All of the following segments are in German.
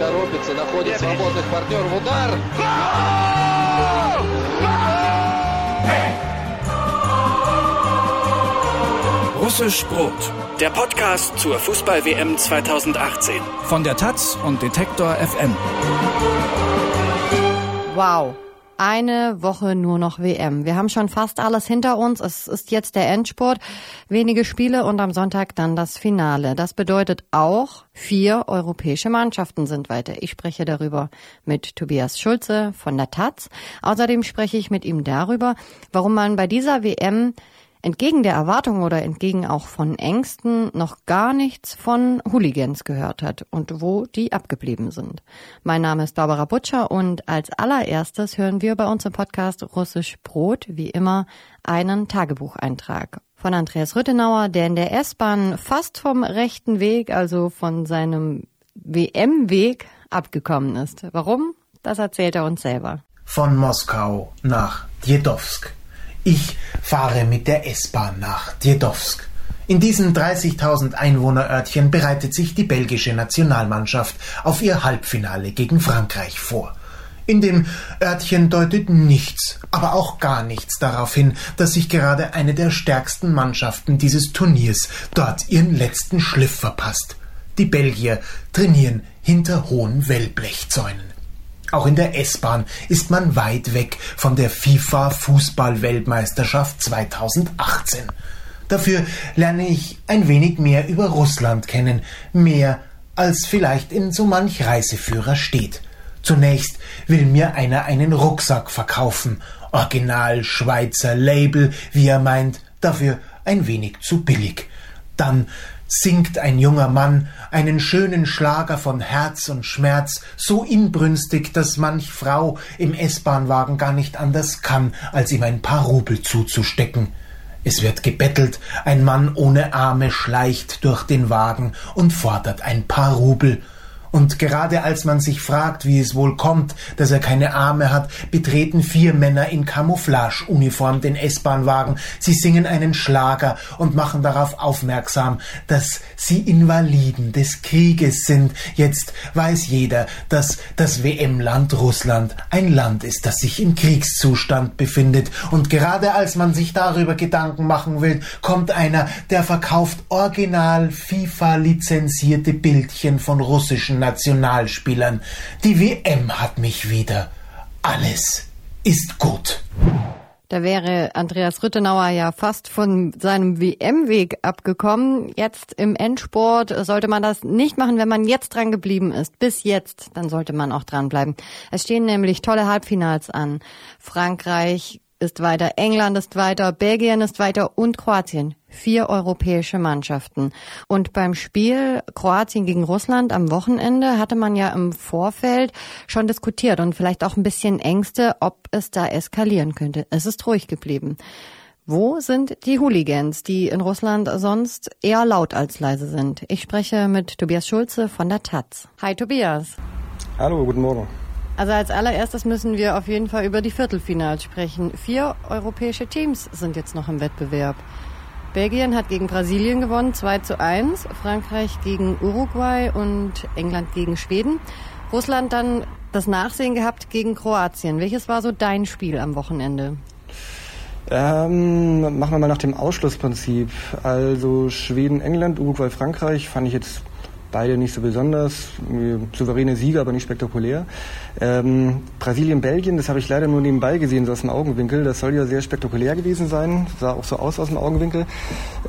торопится, находит свободных партнеров. Удар! Russisch Brot, der Podcast zur Fußball-WM 2018. Von der Taz und Detektor FM. Wow. Eine Woche nur noch WM. Wir haben schon fast alles hinter uns. Es ist jetzt der Endspurt. Wenige Spiele und am Sonntag dann das Finale. Das bedeutet auch, vier europäische Mannschaften sind weiter. Ich spreche darüber mit Tobias Schulze von der Taz. Außerdem spreche ich mit ihm darüber, warum man bei dieser WM entgegen der Erwartungen oder entgegen auch von Ängsten noch gar nichts von Hooligans gehört hat und wo die abgeblieben sind. Mein Name ist Barbara Butcher und als allererstes hören wir bei uns im Podcast Russisch Brot, wie immer, einen Tagebucheintrag von Andreas Rüttenauer, der in der S-Bahn fast vom rechten Weg, also von seinem WM-Weg abgekommen ist. Warum? Das erzählt er uns selber. Von Moskau nach Djedowsk ich fahre mit der S-Bahn nach Djedowsk. In diesem 30.000 Einwohnerörtchen bereitet sich die belgische Nationalmannschaft auf ihr Halbfinale gegen Frankreich vor. In dem Örtchen deutet nichts, aber auch gar nichts darauf hin, dass sich gerade eine der stärksten Mannschaften dieses Turniers dort ihren letzten Schliff verpasst. Die Belgier trainieren hinter hohen Wellblechzäunen. Auch in der S-Bahn ist man weit weg von der FIFA Fußball-Weltmeisterschaft 2018. Dafür lerne ich ein wenig mehr über Russland kennen, mehr als vielleicht in so manch Reiseführer steht. Zunächst will mir einer einen Rucksack verkaufen, Original Schweizer Label, wie er meint, dafür ein wenig zu billig. Dann singt ein junger Mann einen schönen Schlager von Herz und Schmerz, so inbrünstig, dass manch Frau im S-Bahnwagen gar nicht anders kann, als ihm ein paar Rubel zuzustecken. Es wird gebettelt, ein Mann ohne Arme schleicht durch den Wagen und fordert ein paar Rubel, und gerade als man sich fragt, wie es wohl kommt, dass er keine Arme hat, betreten vier Männer in Camouflageuniform den S-Bahnwagen. Sie singen einen Schlager und machen darauf aufmerksam, dass sie Invaliden des Krieges sind. Jetzt weiß jeder, dass das WM-Land Russland ein Land ist, das sich im Kriegszustand befindet. Und gerade als man sich darüber Gedanken machen will, kommt einer, der verkauft original FIFA lizenzierte Bildchen von russischen Nationalspielern. Die WM hat mich wieder. Alles ist gut. Da wäre Andreas Rüttenauer ja fast von seinem WM-Weg abgekommen. Jetzt im Endsport sollte man das nicht machen, wenn man jetzt dran geblieben ist. Bis jetzt, dann sollte man auch dranbleiben. Es stehen nämlich tolle Halbfinals an. Frankreich ist weiter, England ist weiter, Belgien ist weiter und Kroatien. Vier europäische Mannschaften. Und beim Spiel Kroatien gegen Russland am Wochenende hatte man ja im Vorfeld schon diskutiert und vielleicht auch ein bisschen Ängste, ob es da eskalieren könnte. Es ist ruhig geblieben. Wo sind die Hooligans, die in Russland sonst eher laut als leise sind? Ich spreche mit Tobias Schulze von der Taz. Hi Tobias. Hallo, guten Morgen. Also als allererstes müssen wir auf jeden Fall über die Viertelfinals sprechen. Vier europäische Teams sind jetzt noch im Wettbewerb. Belgien hat gegen Brasilien gewonnen, 2 zu 1. Frankreich gegen Uruguay und England gegen Schweden. Russland dann das Nachsehen gehabt gegen Kroatien. Welches war so dein Spiel am Wochenende? Ähm, machen wir mal nach dem Ausschlussprinzip. Also Schweden, England, Uruguay, Frankreich fand ich jetzt beide nicht so besonders. Souveräne Sieger, aber nicht spektakulär. Ähm, Brasilien, Belgien, das habe ich leider nur nebenbei gesehen, so aus dem Augenwinkel. Das soll ja sehr spektakulär gewesen sein. Sah auch so aus aus dem Augenwinkel.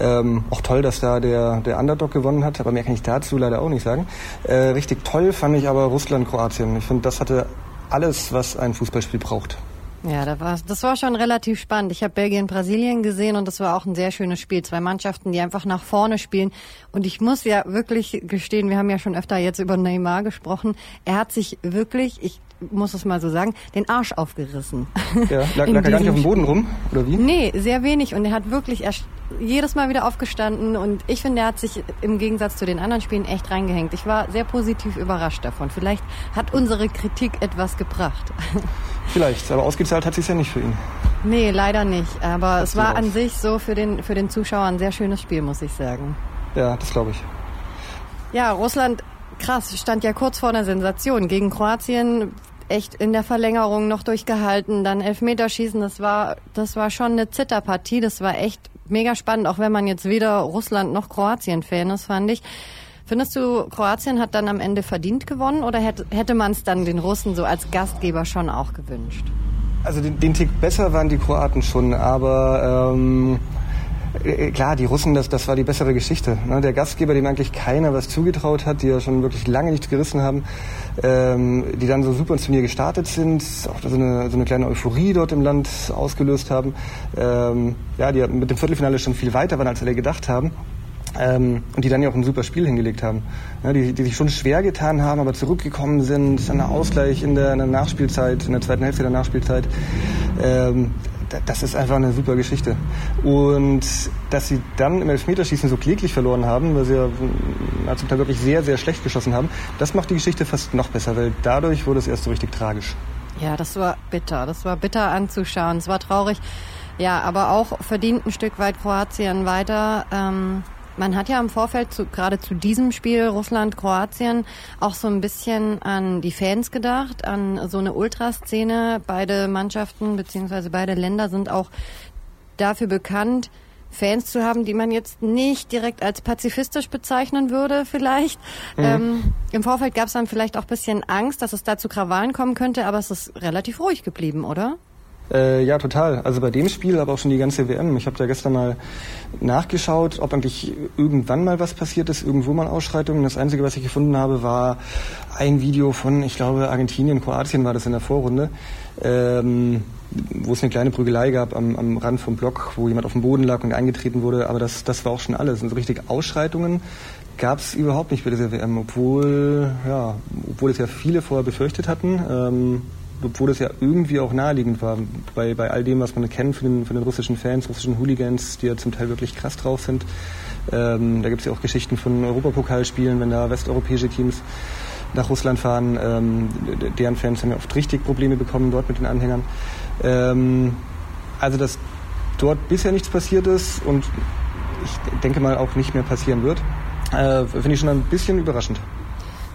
Ähm, auch toll, dass da der, der Underdog gewonnen hat, aber mehr kann ich dazu leider auch nicht sagen. Äh, richtig toll fand ich aber Russland, Kroatien. Ich finde, das hatte alles, was ein Fußballspiel braucht. Ja, das war, das war schon relativ spannend. Ich habe Belgien, Brasilien gesehen und das war auch ein sehr schönes Spiel. Zwei Mannschaften, die einfach nach vorne spielen. Und ich muss ja wirklich gestehen, wir haben ja schon öfter jetzt über Neymar gesprochen. Er hat sich wirklich, ich muss es mal so sagen, den Arsch aufgerissen. Ja, lag, lag er gar nicht auf dem Boden rum, oder wie? Nee, sehr wenig. Und er hat wirklich erst jedes Mal wieder aufgestanden und ich finde, er hat sich im Gegensatz zu den anderen Spielen echt reingehängt. Ich war sehr positiv überrascht davon. Vielleicht hat unsere Kritik etwas gebracht. Vielleicht, aber ausgezahlt hat sich ja nicht für ihn. Nee, leider nicht. Aber das es war an sich so für den, für den Zuschauer ein sehr schönes Spiel, muss ich sagen. Ja, das glaube ich. Ja, Russland krass, stand ja kurz vor einer Sensation gegen Kroatien echt in der Verlängerung noch durchgehalten, dann Elfmeterschießen, das war, das war schon eine Zitterpartie, das war echt mega spannend, auch wenn man jetzt weder Russland noch Kroatien-Fan ist, fand ich. Findest du, Kroatien hat dann am Ende verdient gewonnen oder hätte, hätte man es dann den Russen so als Gastgeber schon auch gewünscht? Also den, den Tick besser waren die Kroaten schon, aber ähm, äh, klar, die Russen, das, das war die bessere Geschichte. Ne? Der Gastgeber, dem eigentlich keiner was zugetraut hat, die ja schon wirklich lange nichts gerissen haben, ähm, die dann so super ins Turnier gestartet sind, auch so eine, so eine kleine Euphorie dort im Land ausgelöst haben. Ähm, ja, die mit dem Viertelfinale schon viel weiter waren, als alle gedacht haben. Ähm, und die dann ja auch ein super Spiel hingelegt haben. Ja, die, die sich schon schwer getan haben, aber zurückgekommen sind, dann Ausgleich in der, in der Nachspielzeit, in der zweiten Hälfte der Nachspielzeit. Ähm, das ist einfach eine super Geschichte. Und dass sie dann im Elfmeterschießen so kläglich verloren haben, weil sie ja zum Teil wirklich sehr, sehr schlecht geschossen haben, das macht die Geschichte fast noch besser, weil dadurch wurde es erst so richtig tragisch. Ja, das war bitter. Das war bitter anzuschauen. Es war traurig. Ja, aber auch verdient ein Stück weit Kroatien weiter. Ähm man hat ja im Vorfeld zu, gerade zu diesem Spiel Russland-Kroatien auch so ein bisschen an die Fans gedacht, an so eine Ultraszene. Beide Mannschaften beziehungsweise beide Länder sind auch dafür bekannt, Fans zu haben, die man jetzt nicht direkt als pazifistisch bezeichnen würde, vielleicht. Mhm. Ähm, Im Vorfeld gab es dann vielleicht auch ein bisschen Angst, dass es da zu Krawallen kommen könnte, aber es ist relativ ruhig geblieben, oder? Äh, ja, total. Also bei dem Spiel, aber auch schon die ganze WM. Ich habe da gestern mal nachgeschaut, ob eigentlich irgendwann mal was passiert ist, irgendwo mal Ausschreitungen. Das Einzige, was ich gefunden habe, war ein Video von, ich glaube, Argentinien, Kroatien war das in der Vorrunde, ähm, wo es eine kleine Prügelei gab am, am Rand vom Block, wo jemand auf dem Boden lag und eingetreten wurde. Aber das, das war auch schon alles. Und so richtig Ausschreitungen gab es überhaupt nicht bei dieser WM, obwohl, ja, obwohl es ja viele vorher befürchtet hatten. Ähm, obwohl es ja irgendwie auch naheliegend war, bei, bei all dem, was man kennt von den, von den russischen Fans, russischen Hooligans, die ja zum Teil wirklich krass drauf sind. Ähm, da gibt es ja auch Geschichten von Europapokalspielen, wenn da westeuropäische Teams nach Russland fahren. Ähm, deren Fans haben ja oft richtig Probleme bekommen dort mit den Anhängern. Ähm, also, dass dort bisher nichts passiert ist und ich denke mal auch nicht mehr passieren wird, äh, finde ich schon ein bisschen überraschend.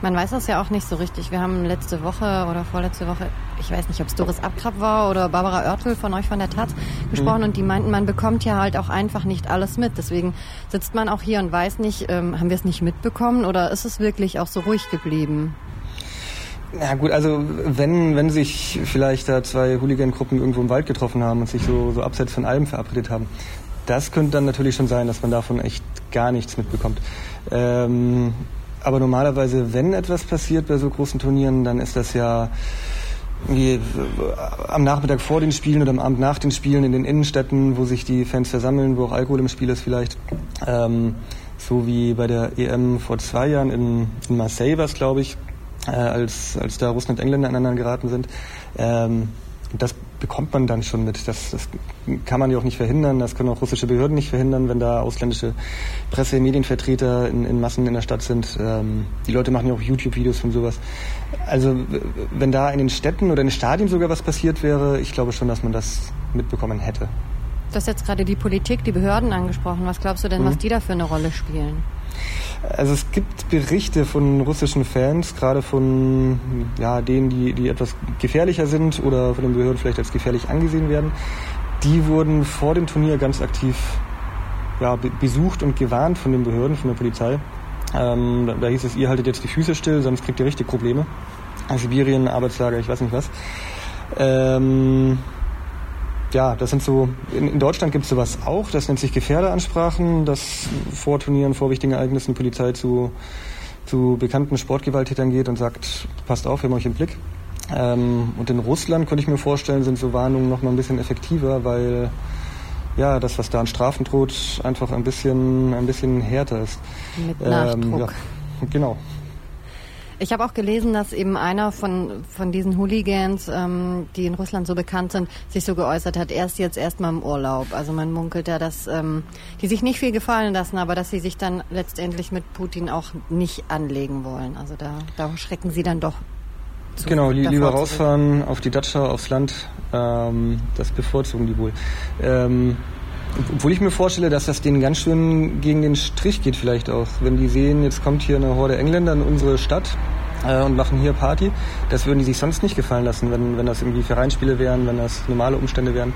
Man weiß das ja auch nicht so richtig. Wir haben letzte Woche oder vorletzte Woche, ich weiß nicht, ob es Doris Abkrab war oder Barbara Oertel von euch von der Taz gesprochen mhm. und die meinten, man bekommt ja halt auch einfach nicht alles mit. Deswegen sitzt man auch hier und weiß nicht, ähm, haben wir es nicht mitbekommen oder ist es wirklich auch so ruhig geblieben? Ja gut, also wenn, wenn sich vielleicht da zwei Hooligan-Gruppen irgendwo im Wald getroffen haben und sich so, so abseits von allem verabredet haben, das könnte dann natürlich schon sein, dass man davon echt gar nichts mitbekommt. Ähm, aber normalerweise, wenn etwas passiert bei so großen Turnieren, dann ist das ja wie am Nachmittag vor den Spielen oder am Abend nach den Spielen in den Innenstädten, wo sich die Fans versammeln, wo auch Alkohol im Spiel ist vielleicht. Ähm, so wie bei der EM vor zwei Jahren in, in Marseille war es, glaube ich, äh, als, als da Russland und Engländer aneinander geraten sind. Ähm, das bekommt man dann schon mit. Das, das kann man ja auch nicht verhindern. Das können auch russische Behörden nicht verhindern, wenn da ausländische Presse-, Medienvertreter in, in, Massen in der Stadt sind. Ähm, die Leute machen ja auch YouTube-Videos von sowas. Also wenn da in den Städten oder in den Stadien sogar was passiert wäre, ich glaube schon, dass man das mitbekommen hätte. Du hast jetzt gerade die Politik, die Behörden angesprochen. Was glaubst du denn, mhm. was die da für eine Rolle spielen? Also es gibt Berichte von russischen Fans, gerade von ja, denen, die, die etwas gefährlicher sind oder von den Behörden vielleicht als gefährlich angesehen werden. Die wurden vor dem Turnier ganz aktiv ja, besucht und gewarnt von den Behörden, von der Polizei. Ähm, da, da, hieß es, ihr haltet jetzt die Füße still, sonst kriegt ihr richtig Probleme. Sibirien, Arbeitslager, ich weiß nicht was. Ähm, ja, das sind so, in, in Deutschland gibt es sowas auch, das nennt sich Gefährderansprachen, dass vor Turnieren, vor wichtigen Ereignissen die Polizei zu, zu bekannten Sportgewalttätern geht und sagt, passt auf, wir haben euch im Blick. Ähm, und in Russland, könnte ich mir vorstellen, sind so Warnungen noch mal ein bisschen effektiver, weil ja, das, was da an Strafen droht, einfach ein bisschen, ein bisschen härter ist. Mit Nachdruck. Ähm, ja, genau. Ich habe auch gelesen, dass eben einer von, von diesen Hooligans, ähm, die in Russland so bekannt sind, sich so geäußert hat, erst jetzt erstmal im Urlaub. Also man munkelt ja, dass ähm, die sich nicht viel gefallen lassen, aber dass sie sich dann letztendlich mit Putin auch nicht anlegen wollen. Also da, da schrecken sie dann doch zu, genau, li lieber rausfahren auf die Datscha, aufs Land, ähm, das bevorzugen die wohl. Ähm, Obwohl ich mir vorstelle, dass das denen ganz schön gegen den Strich geht vielleicht auch. Wenn die sehen, jetzt kommt hier eine Horde Engländer in unsere Stadt äh, und machen hier Party, das würden die sich sonst nicht gefallen lassen, wenn, wenn das irgendwie Vereinsspiele wären, wenn das normale Umstände wären.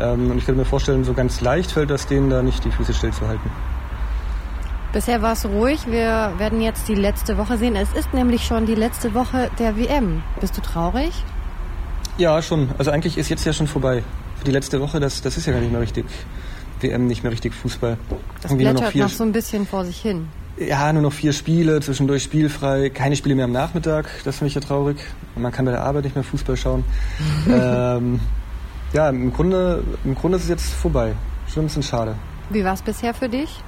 Ähm, und ich könnte mir vorstellen, so ganz leicht fällt das denen da nicht, die Füße stillzuhalten. Bisher war es ruhig. Wir werden jetzt die letzte Woche sehen. Es ist nämlich schon die letzte Woche der WM. Bist du traurig? Ja, schon. Also eigentlich ist jetzt ja schon vorbei. Für die letzte Woche, das, das ist ja gar nicht mehr richtig WM, nicht mehr richtig Fußball. Das plätschert noch, vier, noch so ein bisschen vor sich hin. Ja, nur noch vier Spiele, zwischendurch spielfrei, keine Spiele mehr am Nachmittag, das finde ich ja traurig. Man kann bei der Arbeit nicht mehr Fußball schauen. ähm, ja, im Grunde, im Grunde ist es jetzt vorbei. Schon ein bisschen schade. Wie war es bisher für dich?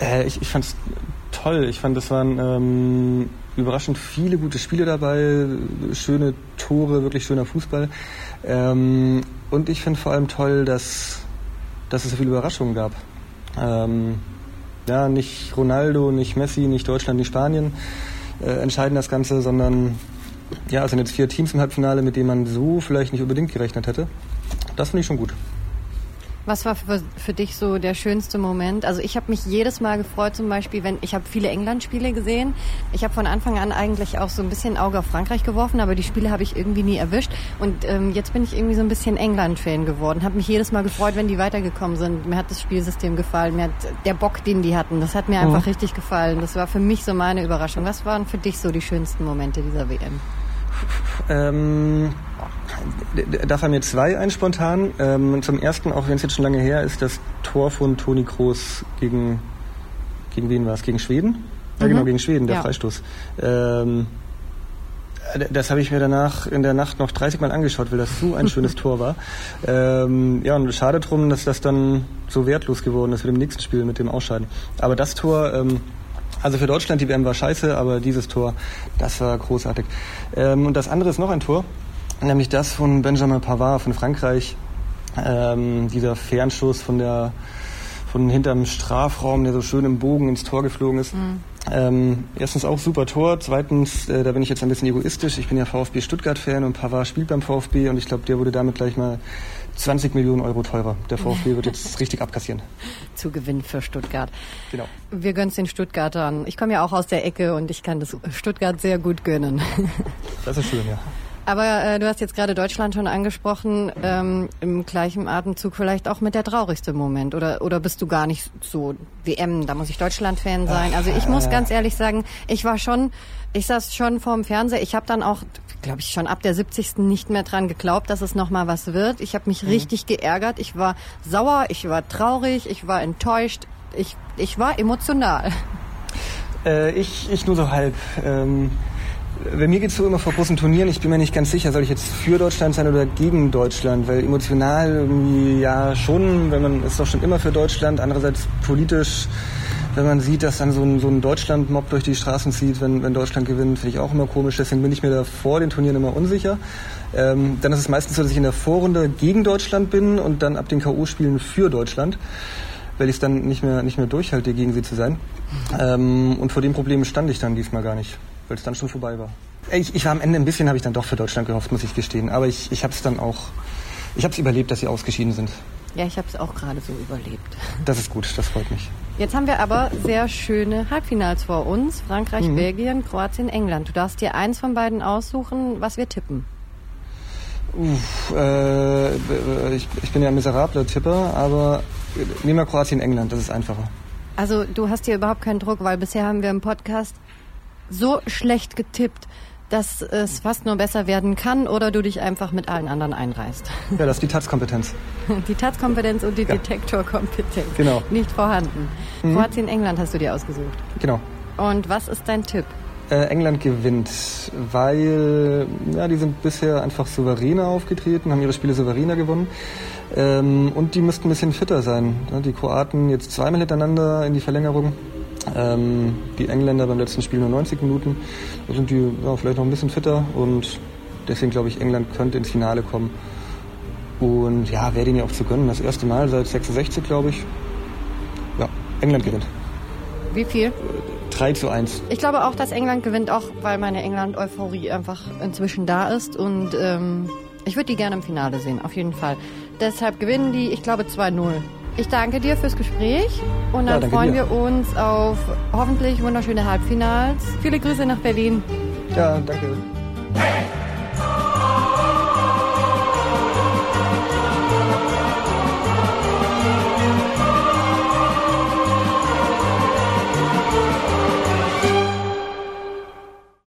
Äh, ich ich fand es toll. Ich fand, es waren ähm, überraschend viele gute Spiele dabei, schöne Tore, wirklich schöner Fußball. Ähm, und ich finde vor allem toll, dass, dass es so viele Überraschungen gab. Ähm, ja, nicht Ronaldo, nicht Messi, nicht Deutschland, nicht Spanien äh, entscheiden das Ganze, sondern ja, es sind jetzt vier Teams im Halbfinale, mit denen man so vielleicht nicht unbedingt gerechnet hätte. Das finde ich schon gut. Was war für, für, dich so der schönste Moment? Also ich habe mich jedes Mal gefreut, zum Beispiel, wenn ich habe viele England-Spiele gesehen. Ich habe von Anfang an eigentlich auch so ein bisschen Auge auf Frankreich geworfen, aber die Spiele habe ich irgendwie nie erwischt. Und ähm, jetzt bin ich irgendwie so ein bisschen England-Fan geworden. Habe mich jedes Mal gefreut, wenn die weitergekommen sind. Mir hat das Spielsystem gefallen, mir hat der Bock, den die hatten, das hat mir einfach mhm. richtig gefallen. Das war für mich so meine Überraschung. Was waren für dich so die schönsten Momente dieser WM? Ähm, da fallen mir zwei ein spontan. Ähm, zum ersten, auch wenn es jetzt schon lange her ist, das Tor von Toni Kroos gegen, gegen wen war es? Gegen Schweden? Ja, genau, mhm. gegen Schweden, der ja. Freistoß. Ähm, das habe ich mir danach in der Nacht noch 30 Mal angeschaut, weil das so ein schönes Tor war. Ähm, ja, und schade drum, dass das dann so wertlos geworden ist mit dem nächsten Spiel, mit dem Ausscheiden. Aber das Tor, ähm, also für Deutschland, die WM war scheiße, aber dieses Tor, das war großartig. Ähm, und das andere ist noch ein Tor, nämlich das von Benjamin Pavard von Frankreich. Ähm, dieser Fernschuss von der von hinterm Strafraum, der so schön im Bogen ins Tor geflogen ist. Mhm. Ähm, erstens auch super Tor. Zweitens, äh, da bin ich jetzt ein bisschen egoistisch. Ich bin ja VfB Stuttgart-Fan und Pavard spielt beim VfB und ich glaube, der wurde damit gleich mal 20 Millionen Euro teurer. Der VfB wird jetzt richtig abkassieren. Zugewinn für Stuttgart. Genau. Wir gönnen es den Stuttgartern. Ich komme ja auch aus der Ecke und ich kann das Stuttgart sehr gut gönnen. Das ist schön, ja. Aber äh, du hast jetzt gerade Deutschland schon angesprochen, ähm, im gleichen Atemzug vielleicht auch mit der traurigste Moment. Oder, oder bist du gar nicht so WM, da muss ich Deutschland-Fan sein. Also ich muss ganz ehrlich sagen, ich war schon, ich saß schon vorm Fernseher. Ich habe dann auch, glaube ich, schon ab der 70. nicht mehr dran geglaubt, dass es nochmal was wird. Ich habe mich mhm. richtig geärgert. Ich war sauer, ich war traurig, ich war enttäuscht. Ich, ich war emotional. Äh, ich, ich nur so halb. Ähm bei mir geht es so immer vor großen Turnieren. Ich bin mir nicht ganz sicher, soll ich jetzt für Deutschland sein oder gegen Deutschland? Weil emotional irgendwie ja schon, wenn man ist doch schon immer für Deutschland. Andererseits politisch, wenn man sieht, dass dann so ein, so ein Deutschland-Mob durch die Straßen zieht, wenn, wenn Deutschland gewinnt, finde ich auch immer komisch. Deswegen bin ich mir da vor den Turnieren immer unsicher. Ähm, dann ist es meistens so, dass ich in der Vorrunde gegen Deutschland bin und dann ab den K.O.-Spielen für Deutschland weil ich es dann nicht mehr, nicht mehr durchhalte, gegen sie zu sein. Ähm, und vor dem Problem stand ich dann diesmal gar nicht weil es dann schon vorbei war. Ich, ich war am Ende ein bisschen, habe ich dann doch für Deutschland gehofft, muss ich gestehen. Aber ich, ich habe es dann auch, ich habe es überlebt, dass sie ausgeschieden sind. Ja, ich habe es auch gerade so überlebt. Das ist gut, das freut mich. Jetzt haben wir aber sehr schöne Halbfinals vor uns. Frankreich, mhm. Belgien, Kroatien, England. Du darfst dir eins von beiden aussuchen, was wir tippen. Uff, äh, ich, ich, bin ja ein miserabler Tipper, aber nehmen wir Kroatien, England, das ist einfacher. Also du hast hier überhaupt keinen Druck, weil bisher haben wir im Podcast so schlecht getippt, dass es fast nur besser werden kann oder du dich einfach mit allen anderen einreißt. Ja, das ist die Taz-Kompetenz. Die Taz-Kompetenz und die ja. Detektor-Kompetenz. Genau. Nicht vorhanden. Mhm. Kroatien, England hast du dir ausgesucht. Genau. Und was ist dein Tipp? Äh, England gewinnt, weil ja, die sind bisher einfach souveräner aufgetreten, haben ihre Spiele souveräner gewonnen. Ähm, und die müssten ein bisschen fitter sein. Die Kroaten jetzt zweimal hintereinander in die Verlängerung ähm, die Engländer beim letzten Spiel nur 90 Minuten. Da sind die ja, vielleicht noch ein bisschen fitter und deswegen glaube ich, England könnte ins Finale kommen. Und ja, wäre denen ja auch zu gönnen. Das erste Mal seit 66, glaube ich. Ja, England gewinnt. Wie viel? 3 zu 1. Ich glaube auch, dass England gewinnt, auch weil meine England-Euphorie einfach inzwischen da ist. Und ähm, Ich würde die gerne im Finale sehen, auf jeden Fall. Deshalb gewinnen die, ich glaube, 2-0. Ich danke dir fürs Gespräch und dann Ja, freuen dir. wir uns auf hoffentlich wunderschöne Halbfinals. Viele Grüße nach Berlin. Ja, danke.